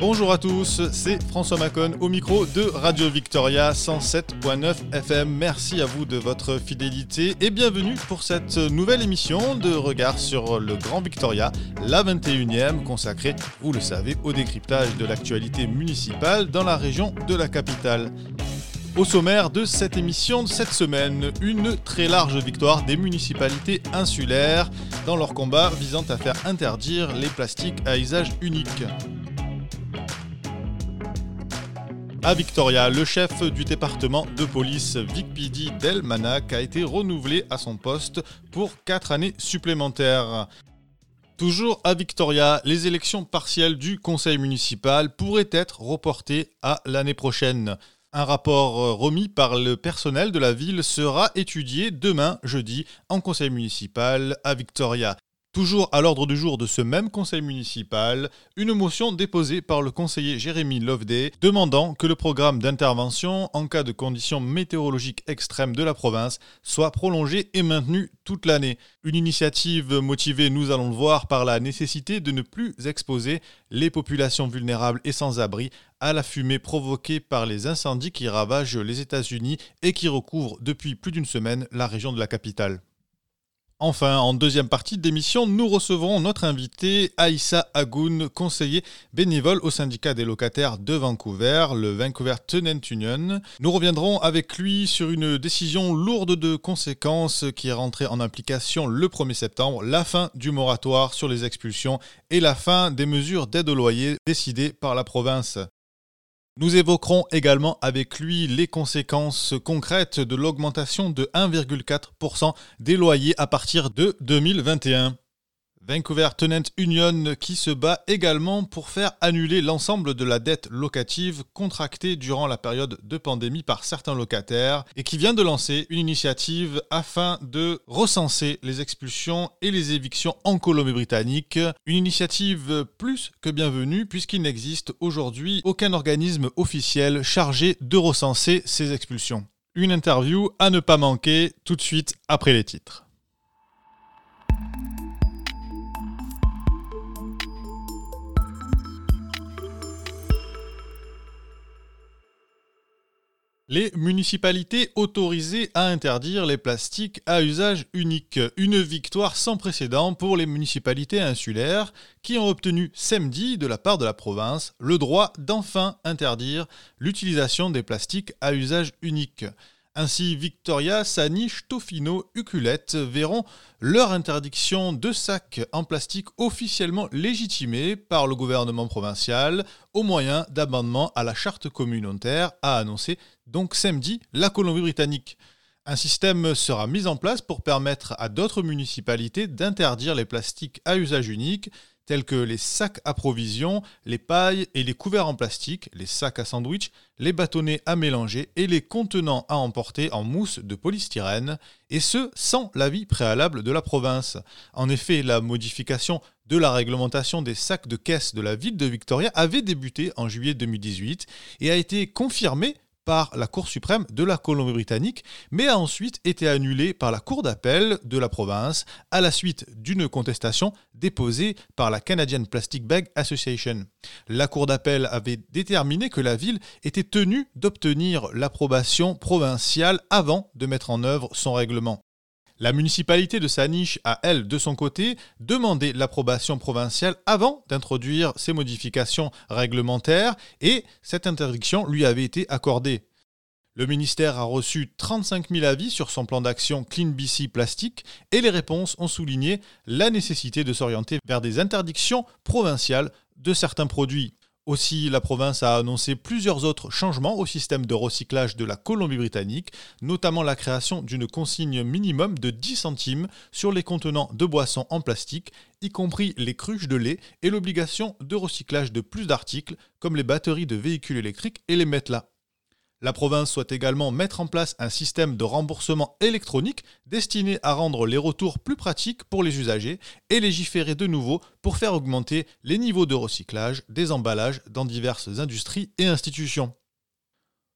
Bonjour à tous, c'est François Macon au micro de Radio Victoria 107.9 FM. Merci à vous de votre fidélité et bienvenue pour cette nouvelle émission de regard sur le Grand Victoria, la 21e consacrée, vous le savez, au décryptage de l'actualité municipale dans la région de la capitale. Au sommaire de cette émission de cette semaine, une très large victoire des municipalités insulaires dans leur combat visant à faire interdire les plastiques à usage unique. À Victoria, le chef du département de police Vic Pidi Delmanac a été renouvelé à son poste pour 4 années supplémentaires. Toujours à Victoria, les élections partielles du conseil municipal pourraient être reportées à l'année prochaine. Un rapport remis par le personnel de la ville sera étudié demain, jeudi, en conseil municipal à Victoria. Toujours à l'ordre du jour de ce même conseil municipal, une motion déposée par le conseiller Jérémy Loveday demandant que le programme d'intervention en cas de conditions météorologiques extrêmes de la province soit prolongé et maintenu toute l'année. Une initiative motivée, nous allons le voir, par la nécessité de ne plus exposer les populations vulnérables et sans abri à la fumée provoquée par les incendies qui ravagent les États-Unis et qui recouvrent depuis plus d'une semaine la région de la capitale. Enfin, en deuxième partie d'émission, nous recevrons notre invité Aïssa Agoun, conseiller bénévole au syndicat des locataires de Vancouver, le Vancouver Tenant Union. Nous reviendrons avec lui sur une décision lourde de conséquences qui est rentrée en application le 1er septembre, la fin du moratoire sur les expulsions et la fin des mesures d'aide au loyer décidées par la province. Nous évoquerons également avec lui les conséquences concrètes de l'augmentation de 1,4% des loyers à partir de 2021. Vancouver Tenant Union qui se bat également pour faire annuler l'ensemble de la dette locative contractée durant la période de pandémie par certains locataires et qui vient de lancer une initiative afin de recenser les expulsions et les évictions en Colombie-Britannique. Une initiative plus que bienvenue puisqu'il n'existe aujourd'hui aucun organisme officiel chargé de recenser ces expulsions. Une interview à ne pas manquer tout de suite après les titres. Les municipalités autorisées à interdire les plastiques à usage unique. Une victoire sans précédent pour les municipalités insulaires qui ont obtenu samedi de la part de la province le droit d'enfin interdire l'utilisation des plastiques à usage unique. Ainsi, Victoria, Saniche, Tofino, Uculette verront leur interdiction de sacs en plastique officiellement légitimée par le gouvernement provincial au moyen d'amendements à la charte communautaire, a annoncé donc samedi la Colombie-Britannique. Un système sera mis en place pour permettre à d'autres municipalités d'interdire les plastiques à usage unique, tels que les sacs à provisions, les pailles et les couverts en plastique, les sacs à sandwich, les bâtonnets à mélanger et les contenants à emporter en mousse de polystyrène, et ce sans l'avis préalable de la province. En effet, la modification de la réglementation des sacs de caisse de la ville de Victoria avait débuté en juillet 2018 et a été confirmée par la Cour suprême de la Colombie-Britannique, mais a ensuite été annulé par la Cour d'appel de la province à la suite d'une contestation déposée par la Canadian Plastic Bag Association. La Cour d'appel avait déterminé que la ville était tenue d'obtenir l'approbation provinciale avant de mettre en œuvre son règlement. La municipalité de Saniche a, elle, de son côté, demandé l'approbation provinciale avant d'introduire ces modifications réglementaires et cette interdiction lui avait été accordée. Le ministère a reçu 35 000 avis sur son plan d'action Clean BC Plastique et les réponses ont souligné la nécessité de s'orienter vers des interdictions provinciales de certains produits. Aussi, la province a annoncé plusieurs autres changements au système de recyclage de la Colombie-Britannique, notamment la création d'une consigne minimum de 10 centimes sur les contenants de boissons en plastique, y compris les cruches de lait, et l'obligation de recyclage de plus d'articles, comme les batteries de véhicules électriques et les matelas. La province souhaite également mettre en place un système de remboursement électronique destiné à rendre les retours plus pratiques pour les usagers et légiférer de nouveau pour faire augmenter les niveaux de recyclage des emballages dans diverses industries et institutions.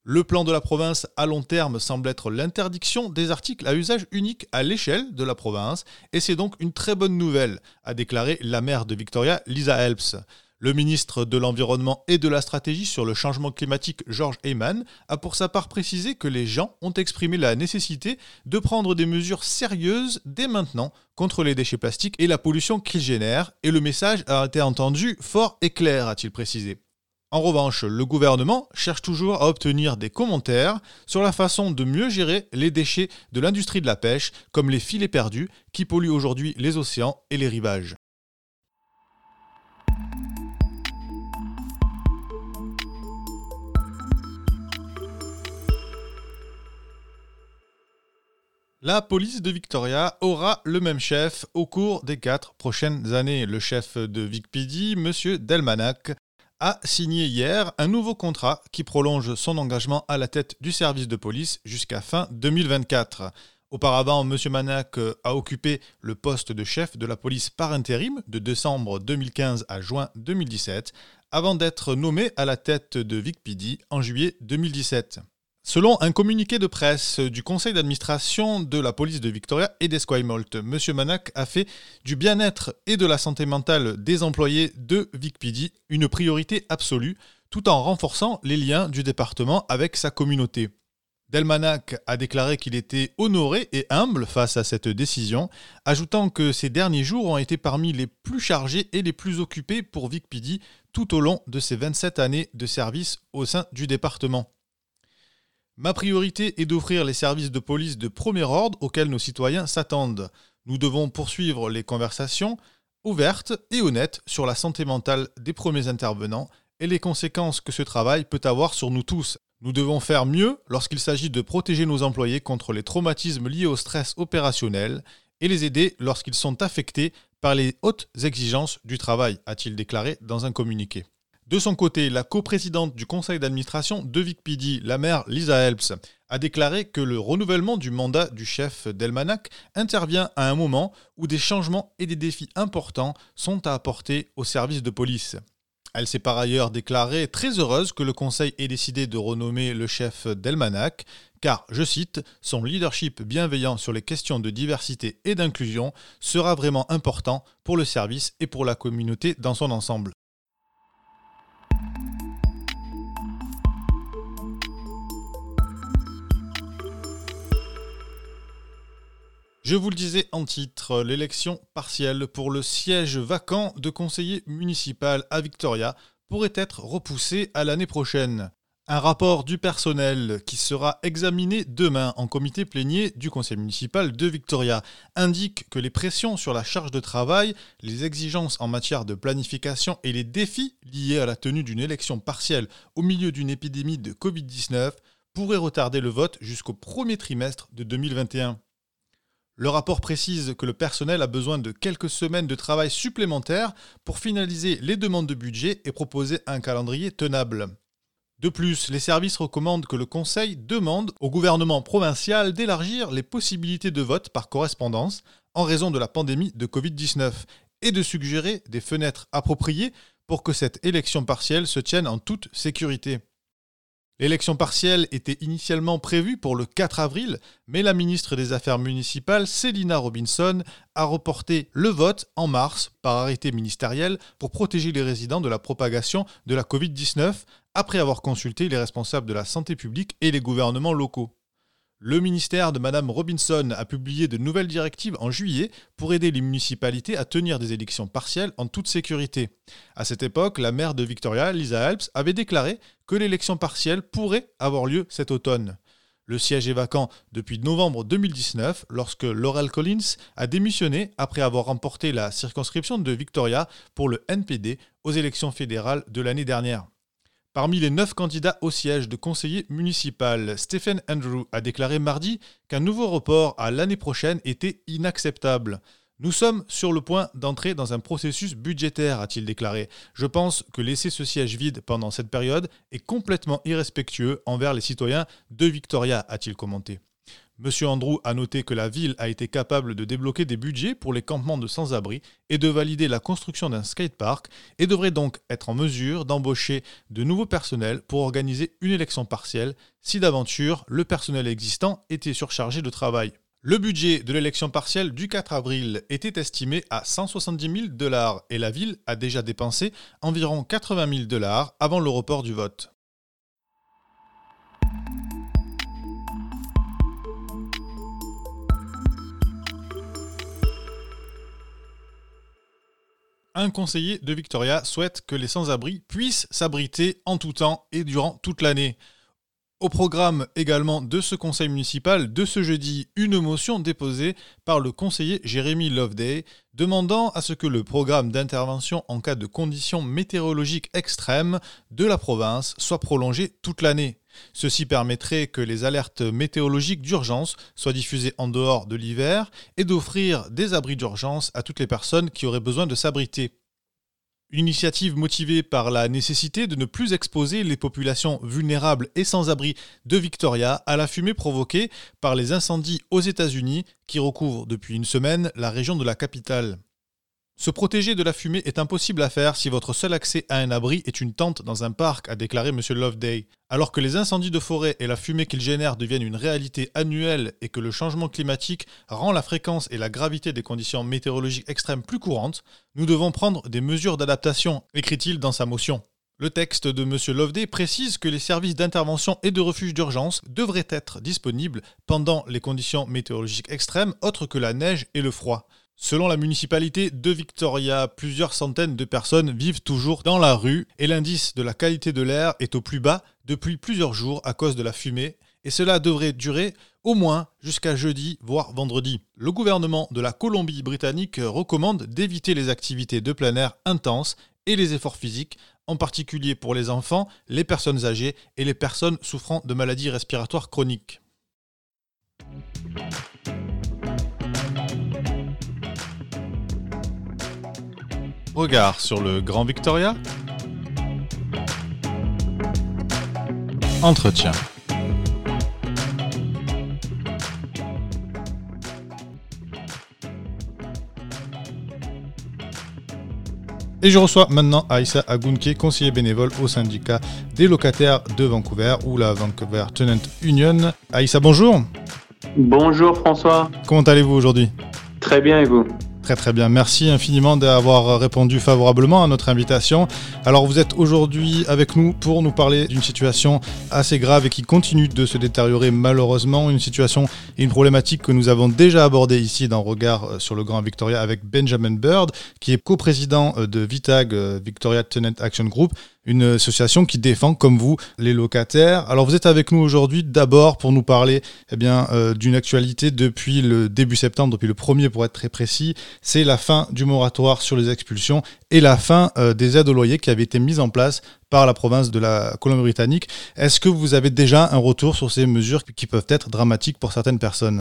Le plan de la province à long terme semble être l'interdiction des articles à usage unique à l'échelle de la province, et c'est donc une très bonne nouvelle, a déclaré la maire de Victoria, Lisa Helps. Le ministre de l'Environnement et de la Stratégie sur le changement climatique, George Heyman, a pour sa part précisé que les gens ont exprimé la nécessité de prendre des mesures sérieuses dès maintenant contre les déchets plastiques et la pollution qu'ils génèrent, et le message a été entendu fort et clair, a-t-il précisé. En revanche, le gouvernement cherche toujours à obtenir des commentaires sur la façon de mieux gérer les déchets de l'industrie de la pêche, comme les filets perdus, qui polluent aujourd'hui les océans et les rivages. La police de Victoria aura le même chef au cours des quatre prochaines années. Le chef de VicPD, M. Delmanac, a signé hier un nouveau contrat qui prolonge son engagement à la tête du service de police jusqu'à fin 2024. Auparavant, M. Manac a occupé le poste de chef de la police par intérim de décembre 2015 à juin 2017, avant d'être nommé à la tête de VicPD en juillet 2017. Selon un communiqué de presse du conseil d'administration de la police de Victoria et d'Esquimalt, M. Manac a fait du bien-être et de la santé mentale des employés de VicPD une priorité absolue, tout en renforçant les liens du département avec sa communauté. Delmanac a déclaré qu'il était honoré et humble face à cette décision, ajoutant que ces derniers jours ont été parmi les plus chargés et les plus occupés pour VicPD tout au long de ses 27 années de service au sein du département. Ma priorité est d'offrir les services de police de premier ordre auxquels nos citoyens s'attendent. Nous devons poursuivre les conversations ouvertes et honnêtes sur la santé mentale des premiers intervenants et les conséquences que ce travail peut avoir sur nous tous. Nous devons faire mieux lorsqu'il s'agit de protéger nos employés contre les traumatismes liés au stress opérationnel et les aider lorsqu'ils sont affectés par les hautes exigences du travail, a-t-il déclaré dans un communiqué. De son côté, la coprésidente du conseil d'administration de VicPD, la mère Lisa Helps, a déclaré que le renouvellement du mandat du chef d'Elmanac intervient à un moment où des changements et des défis importants sont à apporter au service de police. Elle s'est par ailleurs déclarée très heureuse que le Conseil ait décidé de renommer le chef d'Elmanac, car, je cite, son leadership bienveillant sur les questions de diversité et d'inclusion sera vraiment important pour le service et pour la communauté dans son ensemble. Je vous le disais en titre, l'élection partielle pour le siège vacant de conseiller municipal à Victoria pourrait être repoussée à l'année prochaine. Un rapport du personnel qui sera examiné demain en comité plénier du conseil municipal de Victoria indique que les pressions sur la charge de travail, les exigences en matière de planification et les défis liés à la tenue d'une élection partielle au milieu d'une épidémie de Covid-19 pourraient retarder le vote jusqu'au premier trimestre de 2021. Le rapport précise que le personnel a besoin de quelques semaines de travail supplémentaires pour finaliser les demandes de budget et proposer un calendrier tenable. De plus, les services recommandent que le Conseil demande au gouvernement provincial d'élargir les possibilités de vote par correspondance en raison de la pandémie de Covid-19 et de suggérer des fenêtres appropriées pour que cette élection partielle se tienne en toute sécurité. L'élection partielle était initialement prévue pour le 4 avril, mais la ministre des Affaires municipales, Célina Robinson, a reporté le vote en mars par arrêté ministériel pour protéger les résidents de la propagation de la Covid-19, après avoir consulté les responsables de la santé publique et les gouvernements locaux. Le ministère de Mme Robinson a publié de nouvelles directives en juillet pour aider les municipalités à tenir des élections partielles en toute sécurité. À cette époque, la maire de Victoria, Lisa Alps, avait déclaré que l'élection partielle pourrait avoir lieu cet automne. Le siège est vacant depuis novembre 2019 lorsque Laurel Collins a démissionné après avoir remporté la circonscription de Victoria pour le NPD aux élections fédérales de l'année dernière. Parmi les neuf candidats au siège de conseiller municipal, Stephen Andrew a déclaré mardi qu'un nouveau report à l'année prochaine était inacceptable. Nous sommes sur le point d'entrer dans un processus budgétaire, a-t-il déclaré. Je pense que laisser ce siège vide pendant cette période est complètement irrespectueux envers les citoyens de Victoria, a-t-il commenté. Monsieur Andrew a noté que la ville a été capable de débloquer des budgets pour les campements de sans-abri et de valider la construction d'un skatepark et devrait donc être en mesure d'embaucher de nouveaux personnels pour organiser une élection partielle si d'aventure le personnel existant était surchargé de travail. Le budget de l'élection partielle du 4 avril était estimé à 170 000 dollars et la ville a déjà dépensé environ 80 000 dollars avant le report du vote. Un conseiller de Victoria souhaite que les sans-abri puissent s'abriter en tout temps et durant toute l'année. Au programme également de ce conseil municipal, de ce jeudi, une motion déposée par le conseiller Jérémy Loveday demandant à ce que le programme d'intervention en cas de conditions météorologiques extrêmes de la province soit prolongé toute l'année. Ceci permettrait que les alertes météorologiques d'urgence soient diffusées en dehors de l'hiver et d'offrir des abris d'urgence à toutes les personnes qui auraient besoin de s'abriter. Une initiative motivée par la nécessité de ne plus exposer les populations vulnérables et sans abri de Victoria à la fumée provoquée par les incendies aux États-Unis qui recouvrent depuis une semaine la région de la capitale. Se protéger de la fumée est impossible à faire si votre seul accès à un abri est une tente dans un parc, a déclaré M. Loveday. Alors que les incendies de forêt et la fumée qu'ils génèrent deviennent une réalité annuelle et que le changement climatique rend la fréquence et la gravité des conditions météorologiques extrêmes plus courantes, nous devons prendre des mesures d'adaptation, écrit-il dans sa motion. Le texte de M. Loveday précise que les services d'intervention et de refuge d'urgence devraient être disponibles pendant les conditions météorologiques extrêmes autres que la neige et le froid. Selon la municipalité de Victoria, plusieurs centaines de personnes vivent toujours dans la rue et l'indice de la qualité de l'air est au plus bas depuis plusieurs jours à cause de la fumée et cela devrait durer au moins jusqu'à jeudi, voire vendredi. Le gouvernement de la Colombie-Britannique recommande d'éviter les activités de plein air intenses et les efforts physiques, en particulier pour les enfants, les personnes âgées et les personnes souffrant de maladies respiratoires chroniques. Regard sur le Grand Victoria. Entretien. Et je reçois maintenant Aïssa Agounke, conseiller bénévole au syndicat des locataires de Vancouver ou la Vancouver Tenant Union. Aïssa, bonjour. Bonjour François. Comment allez-vous aujourd'hui? Très bien et vous? Très très bien, merci infiniment d'avoir répondu favorablement à notre invitation. Alors vous êtes aujourd'hui avec nous pour nous parler d'une situation assez grave et qui continue de se détériorer malheureusement, une situation et une problématique que nous avons déjà abordée ici dans Regard sur le Grand Victoria avec Benjamin Bird, qui est coprésident de VITAG, Victoria Tenant Action Group, une association qui défend, comme vous, les locataires. Alors vous êtes avec nous aujourd'hui d'abord pour nous parler eh euh, d'une actualité depuis le début septembre, depuis le premier pour être très précis. C'est la fin du moratoire sur les expulsions et la fin euh, des aides au loyer qui avaient été mises en place par la province de la Colombie-Britannique. Est-ce que vous avez déjà un retour sur ces mesures qui peuvent être dramatiques pour certaines personnes?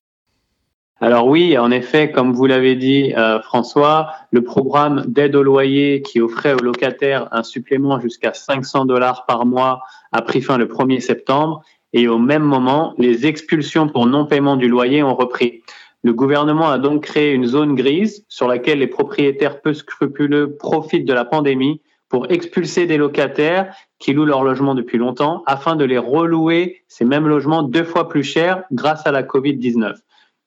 Alors oui, en effet, comme vous l'avez dit, euh, François, le programme d'aide au loyer qui offrait aux locataires un supplément jusqu'à 500 dollars par mois a pris fin le 1er septembre et au même moment, les expulsions pour non-paiement du loyer ont repris. Le gouvernement a donc créé une zone grise sur laquelle les propriétaires peu scrupuleux profitent de la pandémie pour expulser des locataires qui louent leur logement depuis longtemps afin de les relouer ces mêmes logements deux fois plus cher grâce à la Covid-19.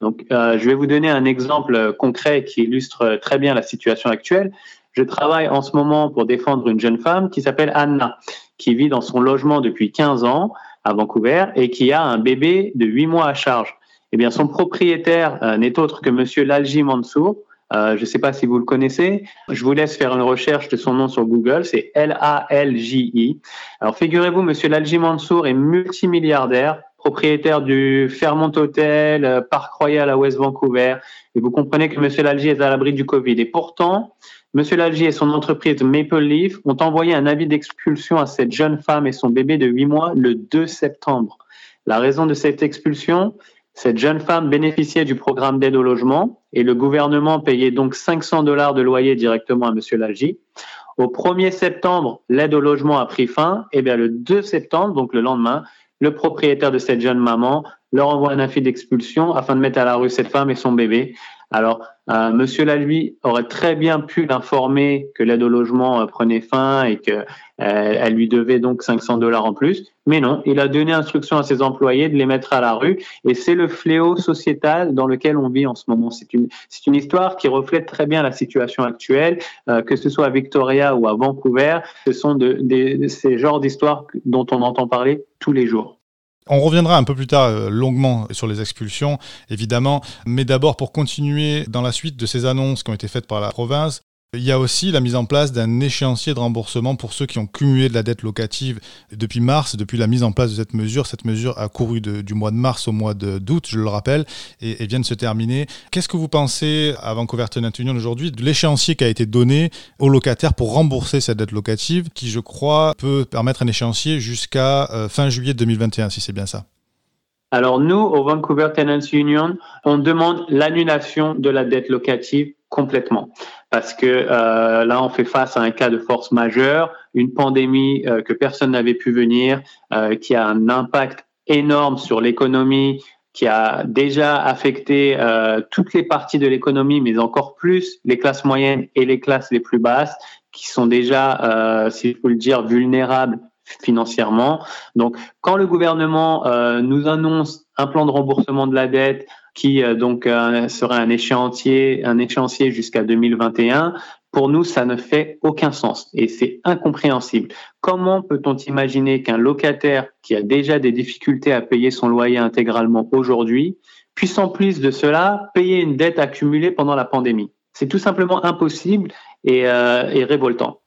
Donc, euh, je vais vous donner un exemple concret qui illustre très bien la situation actuelle. Je travaille en ce moment pour défendre une jeune femme qui s'appelle Anna, qui vit dans son logement depuis 15 ans à Vancouver et qui a un bébé de 8 mois à charge. Eh bien, son propriétaire euh, n'est autre que Monsieur Lalji Mansour. Euh, je ne sais pas si vous le connaissez. Je vous laisse faire une recherche de son nom sur Google. C'est L-A-L-J-I. Alors, figurez-vous, Monsieur Lalji Mansour est multimilliardaire, propriétaire du Fairmont Hotel, euh, Parc Royal à West Vancouver. Et vous comprenez que Monsieur Lalji est à l'abri du Covid. Et pourtant, Monsieur Lalji et son entreprise Maple Leaf ont envoyé un avis d'expulsion à cette jeune femme et son bébé de 8 mois le 2 septembre. La raison de cette expulsion, cette jeune femme bénéficiait du programme d'aide au logement et le gouvernement payait donc 500 dollars de loyer directement à Monsieur Lalji. Au 1er septembre, l'aide au logement a pris fin. Et bien le 2 septembre, donc le lendemain, le propriétaire de cette jeune maman leur envoie un avis d'expulsion afin de mettre à la rue cette femme et son bébé. Alors, euh, Monsieur Lalui aurait très bien pu l'informer que l'aide au logement euh, prenait fin et que euh, elle lui devait donc 500 dollars en plus, mais non, il a donné instruction à ses employés de les mettre à la rue et c'est le fléau sociétal dans lequel on vit en ce moment. C'est une c'est une histoire qui reflète très bien la situation actuelle, que ce soit à Victoria ou à Vancouver. Ce sont de ces genres d'histoires dont on entend parler tous les jours. On reviendra un peu plus tard euh, longuement sur les expulsions, évidemment, mais d'abord pour continuer dans la suite de ces annonces qui ont été faites par la province, il y a aussi la mise en place d'un échéancier de remboursement pour ceux qui ont cumulé de la dette locative depuis mars, depuis la mise en place de cette mesure. Cette mesure a couru du mois de mars au mois d'août, je le rappelle, et, vient de se terminer. Qu'est-ce que vous pensez à Vancouver Tenant Union aujourd'hui de l'échéancier qui a été donné aux locataires pour rembourser cette dette locative, qui je crois peut permettre un échéancier jusqu'à euh, fin juillet 2021, si c'est bien ça? Alors nous, au Vancouver Tenants Union, on demande l'annulation de la dette locative complètement parce que euh, là, on fait face à un cas de force majeure, une pandémie euh, que personne n'avait pu venir, euh, qui a un impact énorme sur l'économie, qui a déjà affecté toutes les parties de l'économie, mais encore plus les classes moyennes et les classes les plus basses, qui sont déjà, si je peux le dire, vulnérables financièrement. Donc, quand le gouvernement nous annonce un plan de remboursement de la dette, qui euh, donc euh, serait un échéancier, un échéancier jusqu'à 2021. Pour nous, ça ne fait aucun sens et c'est incompréhensible. Comment peut-on imaginer qu'un locataire qui a déjà des difficultés à payer son loyer intégralement aujourd'hui puisse en plus de cela payer une dette accumulée pendant la pandémie? C'est tout simplement impossible et, euh, et révoltant.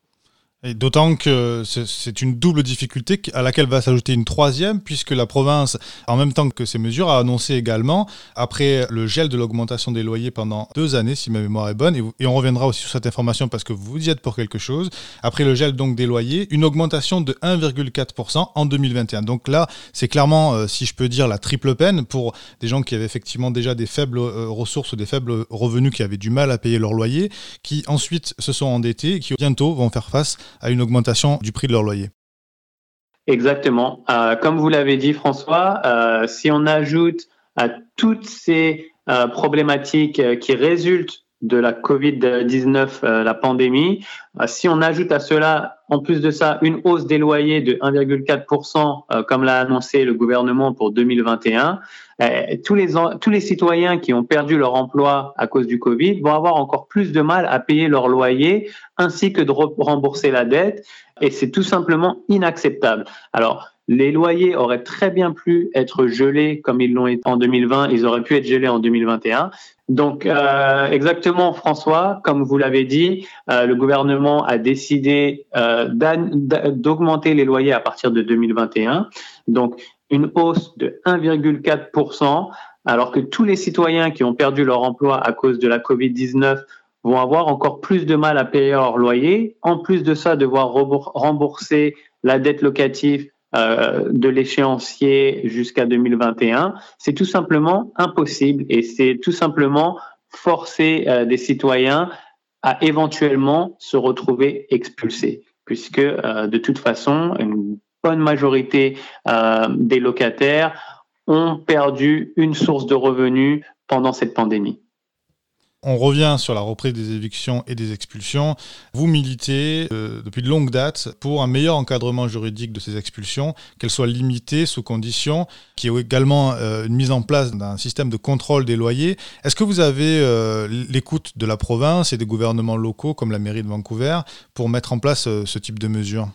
Et d'autant que c'est une double difficulté à laquelle va s'ajouter une troisième, puisque la province, en même temps que ces mesures, a annoncé également, après le gel de l'augmentation des loyers pendant deux années, si ma mémoire est bonne, et, on reviendra aussi sur cette information parce que vous y êtes pour quelque chose, après le gel donc des loyers, une augmentation de 1,4% en 2021. Donc là, c'est clairement, euh, si je peux dire, la triple peine pour des gens qui avaient effectivement déjà des faibles euh, ressources ou des faibles revenus, qui avaient du mal à payer leur loyer, qui ensuite se sont endettés et qui bientôt vont faire face à une augmentation du prix de leur loyer. Exactement. Euh, comme vous l'avez dit, François, euh, si on ajoute à toutes ces euh, problématiques qui résultent de la Covid-19, la pandémie, si on ajoute à cela, en plus de ça, une hausse des loyers de 1,4%, comme l'a annoncé le gouvernement pour 2021, tous les, tous les citoyens qui ont perdu leur emploi à cause du Covid vont avoir encore plus de mal à payer leur loyer ainsi que de rembourser la dette. Et c'est tout simplement inacceptable. Alors, les loyers auraient très bien pu être gelés comme ils l'ont été en 2020, ils auraient pu être gelés en 2021. Donc, euh, exactement, François, comme vous l'avez dit, euh, le gouvernement a décidé euh, d'augmenter les loyers à partir de 2021. Donc, une hausse de 1,4%, alors que tous les citoyens qui ont perdu leur emploi à cause de la Covid-19 vont avoir encore plus de mal à payer leur loyer. En plus de ça, devoir rembourser la dette locative euh, de l'échéancier jusqu'à 2021, c'est tout simplement impossible et c'est tout simplement forcer euh, des citoyens à éventuellement se retrouver expulsés, puisque euh, de toute façon, une bonne majorité euh, des locataires ont perdu une source de revenus pendant cette pandémie. On revient sur la reprise des évictions et des expulsions. Vous militez euh, depuis de longue date pour un meilleur encadrement juridique de ces expulsions, qu'elles soient limitées sous conditions, qui est également euh, une mise en place d'un système de contrôle des loyers. Est-ce que vous avez euh, l'écoute de la province et des gouvernements locaux comme la mairie de Vancouver pour mettre en place ce type de mesures?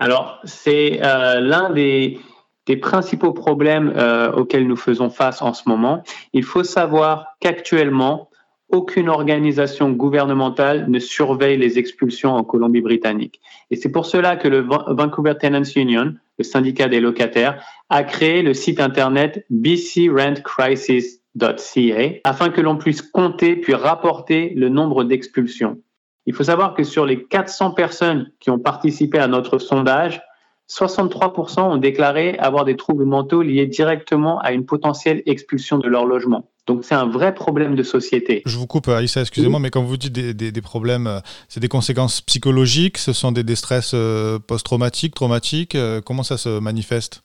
Alors, c'est l'un des des principaux problèmes euh, auxquels nous faisons face en ce moment. Il faut savoir qu'actuellement, aucune organisation gouvernementale ne surveille les expulsions en Colombie-Britannique. Et c'est pour cela que le Vancouver Tenants Union, le syndicat des locataires, a créé le site internet bcrentcrisis.ca afin que l'on puisse compter puis rapporter le nombre d'expulsions. Il faut savoir que sur les 400 personnes qui ont participé à notre sondage, 63% ont déclaré avoir des troubles mentaux liés directement à une potentielle expulsion de leur logement. Donc c'est un vrai problème de société. Je vous coupe, Aïssa, excusez-moi, mais quand vous dites des, problèmes, euh, c'est des conséquences psychologiques, ce sont des, stress euh, post-traumatiques, traumatiques, euh, comment ça se manifeste?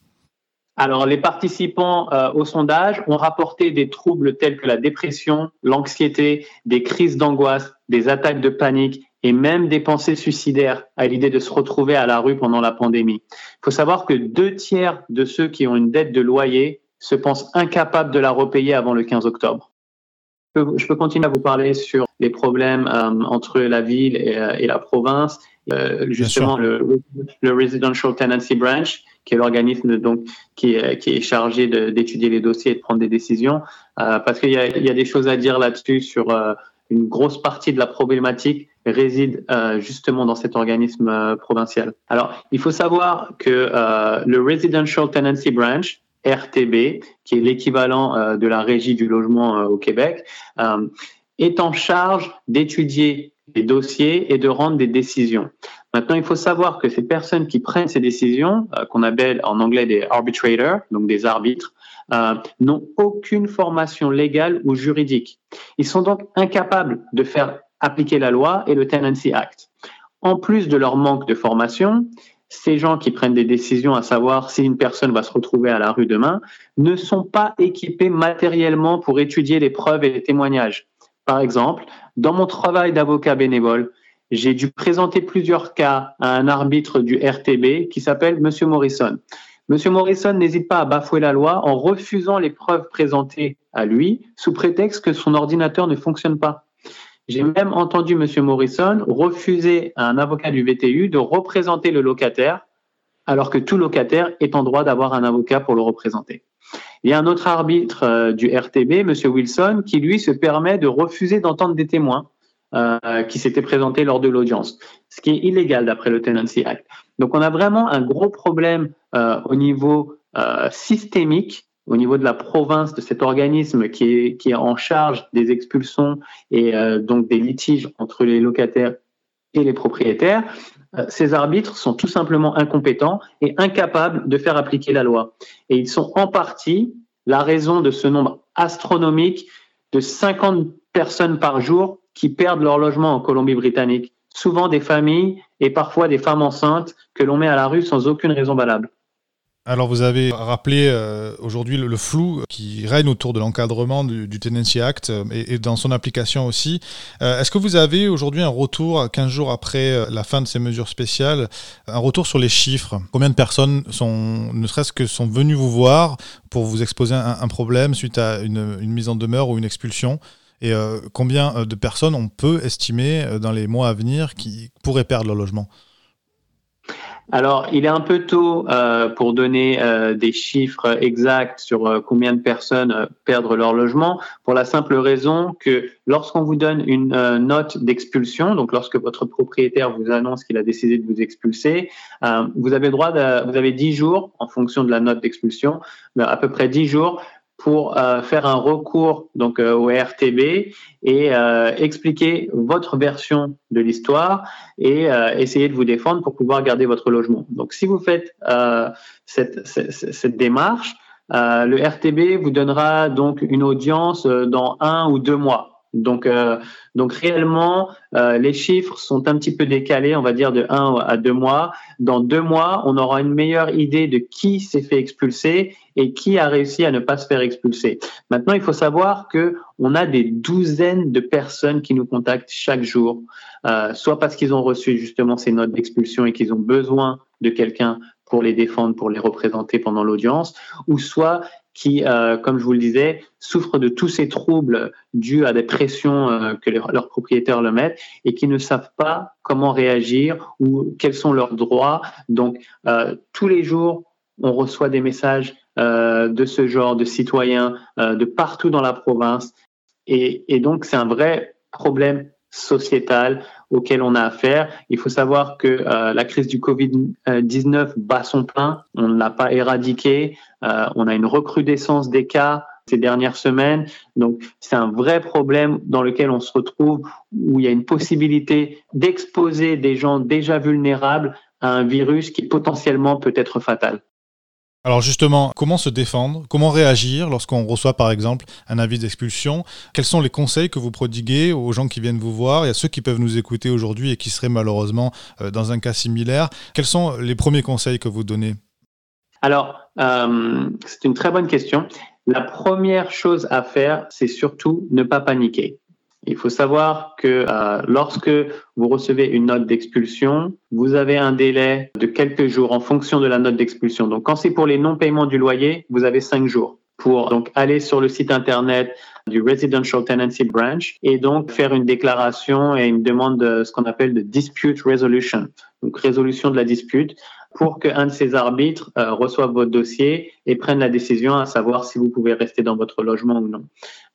Alors, les participants au sondage ont rapporté des troubles tels que la dépression, l'anxiété, des crises d'angoisse, des attaques de panique et même des pensées suicidaires à l'idée de se retrouver à la rue pendant la pandémie. Il faut savoir que deux tiers de ceux qui ont une dette de loyer se pensent incapables de la repayer avant le 15 octobre. Je peux continuer à vous parler sur les problèmes euh, entre la ville et, euh, la province. Euh, justement, le, Residential Tenancy Branch, qui est l'organisme donc qui est, qui est chargé d'étudier les dossiers et de prendre des décisions, parce qu'il y, y a, des choses à dire là-dessus sur une grosse partie de la problématique réside euh, justement dans cet organisme euh, provincial. Alors, il faut savoir que euh, le Residential Tenancy Branch, RTB, qui est l'équivalent de la régie du logement au Québec, est en charge d'étudier les dossiers et de rendre des décisions. Maintenant, il faut savoir que ces personnes qui prennent ces décisions, qu'on appelle en anglais des arbitrators, donc des arbitres, n'ont aucune formation légale ou juridique. Ils sont donc incapables de faire appliquer la loi et le Tenancy Act. En plus de leur manque de formation, ces gens qui prennent des décisions à savoir si une personne va se retrouver à la rue demain ne sont pas équipés matériellement pour étudier les preuves et les témoignages. Par exemple, dans mon travail d'avocat bénévole, j'ai dû présenter plusieurs cas à un arbitre du RTB qui s'appelle Monsieur Morrison. Monsieur Morrison n'hésite pas à bafouer la loi en refusant les preuves présentées à lui sous prétexte que son ordinateur ne fonctionne pas. J'ai même entendu M. Morrison refuser à un avocat du VTU de représenter le locataire, alors que tout locataire est en droit d'avoir un avocat pour le représenter. Il y a un autre arbitre euh, du RTB, M. Wilson, qui lui se permet de refuser d'entendre des témoins euh, qui s'étaient présentés lors de l'audience, ce qui est illégal d'après le Tenancy Act. Donc on a vraiment un gros problème euh, au niveau systémique au niveau de la province de cet organisme qui est, en charge des expulsions et euh, donc des litiges entre les locataires et les propriétaires, euh, ces arbitres sont tout simplement incompétents et incapables de faire appliquer la loi. Et ils sont en partie la raison de ce nombre astronomique de 50 personnes par jour qui perdent leur logement en Colombie-Britannique. Souvent des familles et parfois des femmes enceintes que l'on met à la rue sans aucune raison valable. Alors vous avez rappelé euh, aujourd'hui le, flou qui règne autour de l'encadrement du, Tenancy Act euh, et, dans son application aussi. Euh, est-ce que vous avez aujourd'hui un retour, 15 jours après la fin de ces mesures spéciales, un retour sur les chiffres? Combien de personnes sont, ne serait-ce que sont venues vous voir pour vous exposer un, problème suite à une, mise en demeure ou une expulsion? Et combien de personnes on peut estimer dans les mois à venir qui pourraient perdre leur logement? Alors, il est un peu tôt euh, pour donner euh, des chiffres exacts sur euh, combien de personnes perdent leur logement, pour la simple raison que lorsqu'on vous donne une note d'expulsion, donc lorsque votre propriétaire vous annonce qu'il a décidé de vous expulser, vous avez droit, vous avez 10 jours en fonction de la note d'expulsion, à peu près 10 jours pour euh, faire un recours donc euh, au RTB et euh, expliquer votre version de l'histoire et essayer de vous défendre pour pouvoir garder votre logement. Donc si vous faites cette, cette, démarche, le RTB vous donnera donc une audience dans un ou deux mois Donc, donc réellement, les chiffres sont un petit peu décalés, on va dire de 1 à 2 mois. Dans deux mois, on aura une meilleure idée de qui s'est fait expulser et qui a réussi à ne pas se faire expulser. Maintenant, il faut savoir que on a des douzaines de personnes qui nous contactent chaque jour, euh, soit parce qu'ils ont reçu justement ces notes d'expulsion et qu'ils ont besoin de quelqu'un pour les défendre, pour les représenter pendant l'audience, ou soit qui, euh, comme je vous le disais, souffrent de tous ces troubles dus à des pressions euh, que leurs propriétaires le mettent et qui ne savent pas comment réagir ou quels sont leurs droits. Donc, euh, tous les jours, on reçoit des messages de ce genre, de citoyens de partout dans la province. Et, et donc, c'est un vrai problème sociétal auquel on a affaire. Il faut savoir que euh, la crise du Covid-19 bat son plein. On ne l'a pas éradiqué. Euh, on a une recrudescence des cas ces dernières semaines. Donc, c'est un vrai problème dans lequel on se retrouve où il y a une possibilité d'exposer des gens déjà vulnérables à un virus qui potentiellement peut être fatal. Alors justement, comment se défendre? Comment réagir lorsqu'on reçoit par exemple un avis d'expulsion? Quels sont les conseils que vous prodiguez aux gens qui viennent vous voir et à ceux qui peuvent nous écouter aujourd'hui et qui seraient malheureusement euh, dans un cas similaire? Quels sont les premiers conseils que vous donnez? Alors, euh, c'est une très bonne question. La première chose à faire, c'est surtout ne pas paniquer. Il faut savoir que euh, lorsque vous recevez une note d'expulsion, vous avez un délai de quelques jours en fonction de la note d'expulsion. Donc, quand c'est pour les non-paiements du loyer, vous avez cinq jours pour donc aller sur le site internet du Residential Tenancy Branch et donc faire une déclaration et une demande de ce qu'on appelle de dispute resolution, donc résolution de la dispute pour qu'un de ces arbitres euh, reçoive votre dossier et prenne la décision à savoir si vous pouvez rester dans votre logement ou non.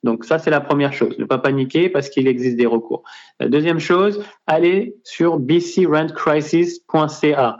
Donc ça, c'est la première chose. Ne pas paniquer parce qu'il existe des recours. La deuxième chose, allez sur bcrentcrisis.ca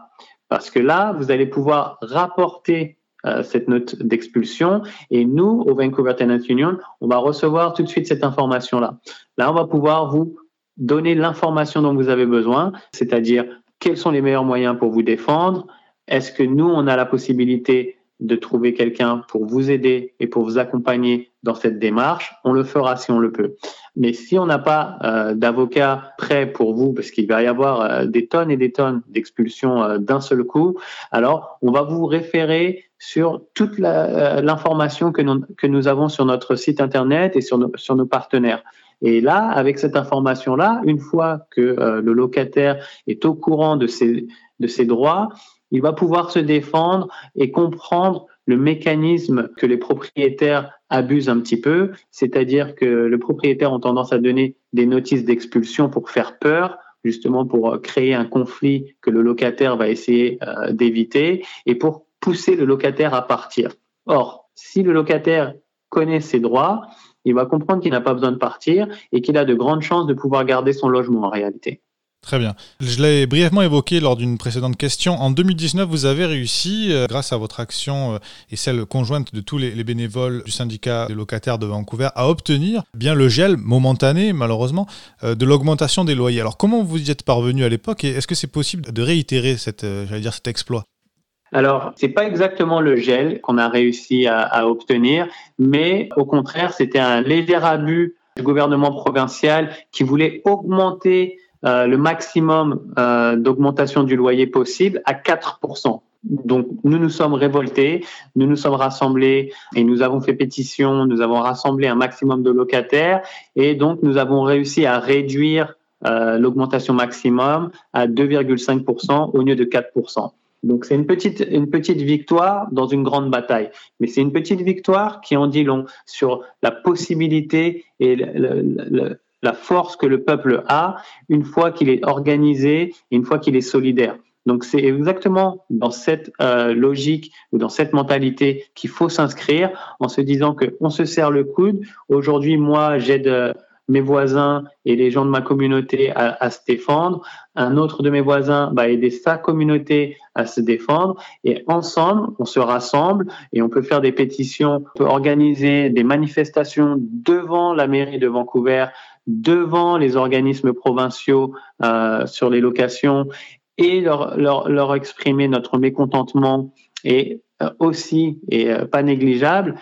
parce que là, vous allez pouvoir rapporter euh, cette note d'expulsion et nous, au Vancouver Tenant Union, on va recevoir tout de suite cette information-là. Là, on va pouvoir vous donner l'information dont vous avez besoin, c'est-à-dire quels sont les meilleurs moyens pour vous défendre? Est-ce que nous, on a la possibilité de trouver quelqu'un pour vous aider et pour vous accompagner dans cette démarche? On le fera si on le peut. Mais si on n'a pas euh, d'avocat prêt pour vous, parce qu'il va y avoir euh, des tonnes et des tonnes d'expulsions euh, d'un seul coup, alors on va vous référer sur toute l'information que, nous avons sur notre site internet et sur nos partenaires. Et là, avec cette information-là, une fois que euh, le locataire est au courant de ses, de ses droits, il va pouvoir se défendre et comprendre le mécanisme que les propriétaires abusent un petit peu, c'est-à-dire que le propriétaire a tendance à donner des notices d'expulsion pour faire peur, justement pour créer un conflit que le locataire va essayer euh, d'éviter et pour pousser le locataire à partir. Or, si le locataire connaît ses droits, il va comprendre qu'il n'a pas besoin de partir et qu'il a de grandes chances de pouvoir garder son logement en réalité. Très bien. Je l'ai brièvement évoqué lors d'une précédente question. En 2019, vous avez réussi, euh, grâce à votre action euh, et celle conjointe de tous les, bénévoles du syndicat des locataires de Vancouver, à obtenir bien le gel momentané, malheureusement, euh, de l'augmentation des loyers. Alors, comment vous y êtes parvenu à l'époque et est-ce que c'est possible de réitérer dire, cet exploit? Alors, c'est pas exactement le gel qu'on a réussi à, obtenir, mais au contraire, c'était un léger abus du gouvernement provincial qui voulait augmenter euh, le maximum euh, d'augmentation du loyer possible à 4%. Donc, nous nous sommes révoltés, nous nous sommes rassemblés et nous avons fait pétition, nous avons rassemblé un maximum de locataires et donc nous avons réussi à réduire euh, l'augmentation maximum à 2,5% au lieu de 4%. Donc c'est une petite, une petite victoire dans une grande bataille. Mais c'est une petite victoire qui en dit long sur la possibilité et la force que le peuple a une fois qu'il est organisé, une fois qu'il est solidaire. Donc c'est exactement dans cette euh, logique ou dans cette mentalité qu'il faut s'inscrire en se disant qu'on se serre le coude. Aujourd'hui, moi, j'aide mes voisins et les gens de ma communauté à, se défendre. Un autre de mes voisins va aider sa communauté à se défendre. Et ensemble, on se rassemble et on peut faire des pétitions, on peut organiser des manifestations devant la mairie de Vancouver, devant les organismes provinciaux euh, sur les locations et leur, leur, leur, exprimer notre mécontentement et euh, aussi, et euh, pas négligeable,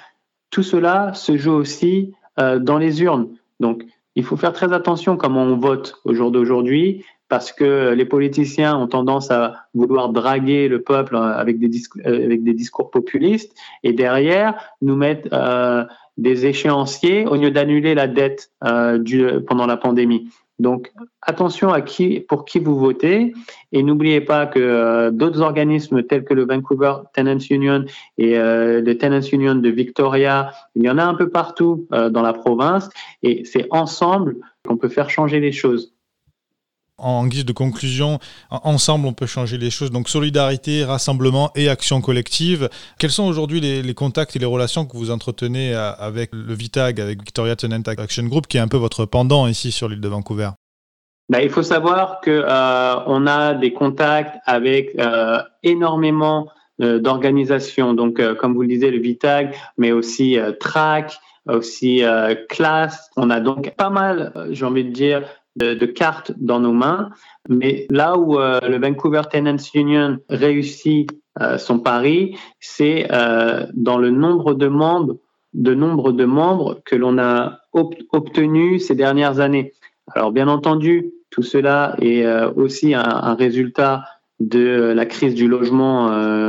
tout cela se joue aussi dans les urnes. Donc, il faut faire très attention comment on vote au jour d'aujourd'hui parce que les politiciens ont tendance à vouloir draguer le peuple avec des discours, avec des discours populistes et derrière nous mettre euh, des échéanciers au lieu d'annuler la dette euh, pendant la pandémie. Donc attention à qui, pour qui vous votez. Et n'oubliez pas que euh, d'autres organismes tels que le Vancouver Tenants Union et euh, le Tenants Union de Victoria, il y en a un peu partout euh, dans la province. Et c'est ensemble qu'on peut faire changer les choses en guise de conclusion, ensemble on peut changer les choses. Donc solidarité, rassemblement et action collective. Quels sont aujourd'hui les, contacts et les relations que vous entretenez euh, avec le VITAG, avec Victoria Tenant Action Group, qui est un peu votre pendant ici sur l'île de Vancouver? Ben, il faut savoir que euh, a des contacts avec euh, énormément d'organisations. Donc, comme vous le disiez, le VITAG, mais aussi TRAC, aussi CLASS. On a donc pas mal, j'ai envie de dire, de, cartes dans nos mains. Mais là où euh, le Vancouver Tenants Union réussit euh, son pari, c'est euh, dans le nombre de membres, de nombre de membres que l'on a obtenu ces dernières années. Alors bien entendu, tout cela est aussi un, résultat de la crise du logement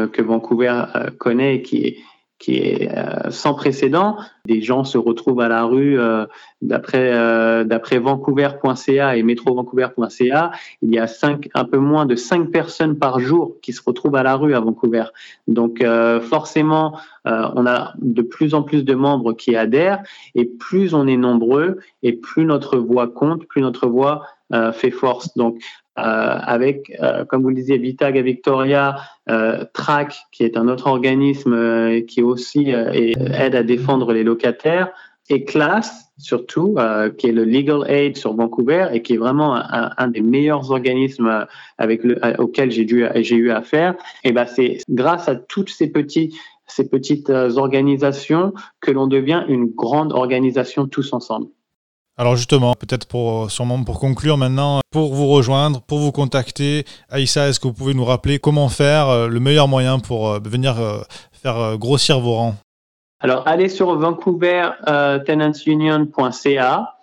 que Vancouver connaît qui est qui est euh, sans précédent. Des gens se retrouvent à la rue. Euh, d'après euh, d'après Vancouver.ca et MetroVancouver.ca, il y a cinq, un peu moins de 5 personnes par jour qui se retrouvent à la rue à Vancouver. Donc forcément, on a de plus en plus de membres qui adhèrent et plus on est nombreux et plus notre voix compte, plus notre voix fait force. Donc avec, euh, comme vous le disiez, Vitag à Victoria, euh, TRAC, qui est un autre organisme qui aussi aide à défendre les locataires, et CLASS, surtout, qui est le Legal Aid sur Vancouver et qui est vraiment un, des meilleurs organismes avec le, auxquels j'ai j'ai eu affaire. Et ben c'est grâce à toutes ces petits ces petites organisations que l'on devient une grande organisation tous ensemble. Alors justement, peut-être pour sûrement pour conclure maintenant, pour vous rejoindre, pour vous contacter, Aïssa, est-ce que vous pouvez nous rappeler comment faire euh, le meilleur moyen pour euh, venir euh, faire grossir vos rangs? Alors allez sur vancouvertenantsunion.ca.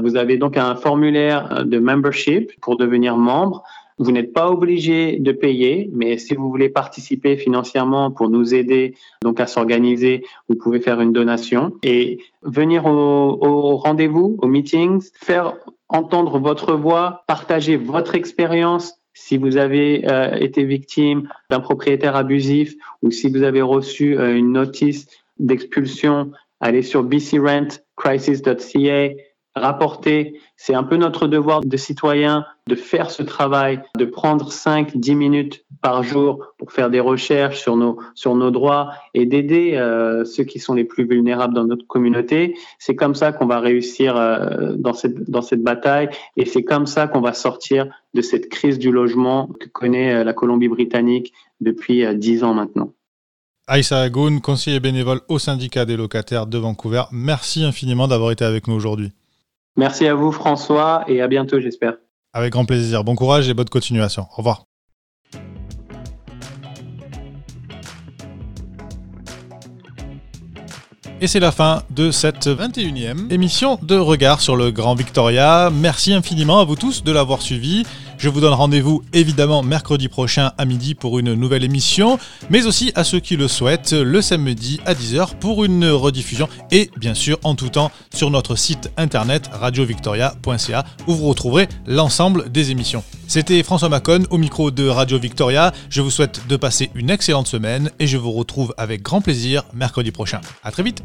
vous avez donc un formulaire de membership pour devenir membre. Vous n'êtes pas obligé de payer, mais si vous voulez participer financièrement pour nous aider donc à s'organiser, vous pouvez faire une donation et venir au, rendez-vous, aux meetings, faire entendre votre voix, partager votre expérience. Si vous avez euh, été victime d'un propriétaire abusif ou si vous avez reçu euh, une notice d'expulsion, allez sur bcrentcrisis.ca rapporter. C'est un peu notre devoir de citoyen de faire ce travail, de prendre 5, 10 minutes par jour pour faire des recherches sur nos, sur nos droits et d'aider euh, ceux qui sont les plus vulnérables dans notre communauté. C'est comme ça qu'on va réussir euh, dans, cette, dans cette bataille et c'est comme ça qu'on va sortir de cette crise du logement que connaît euh, la Colombie-Britannique depuis 10 ans maintenant. Aïssa Agoun, conseiller bénévole au syndicat des locataires de Vancouver, merci infiniment d'avoir été avec nous aujourd'hui. Merci à vous François et à bientôt j'espère. Avec grand plaisir. Bon courage et bonne continuation. Au revoir. Et c'est la fin de cette 21e émission de Regard sur le Grand Victoria. Merci infiniment à vous tous de l'avoir suivi. Je vous donne rendez-vous évidemment mercredi prochain à midi pour une nouvelle émission, mais aussi à ceux qui le souhaitent le samedi à 10h pour une rediffusion et bien sûr en tout temps sur notre site internet radiovictoria.ca où vous retrouverez l'ensemble des émissions. C'était François Macon au micro de Radio Victoria. Je vous souhaite de passer une excellente semaine et je vous retrouve avec grand plaisir mercredi prochain. À très vite.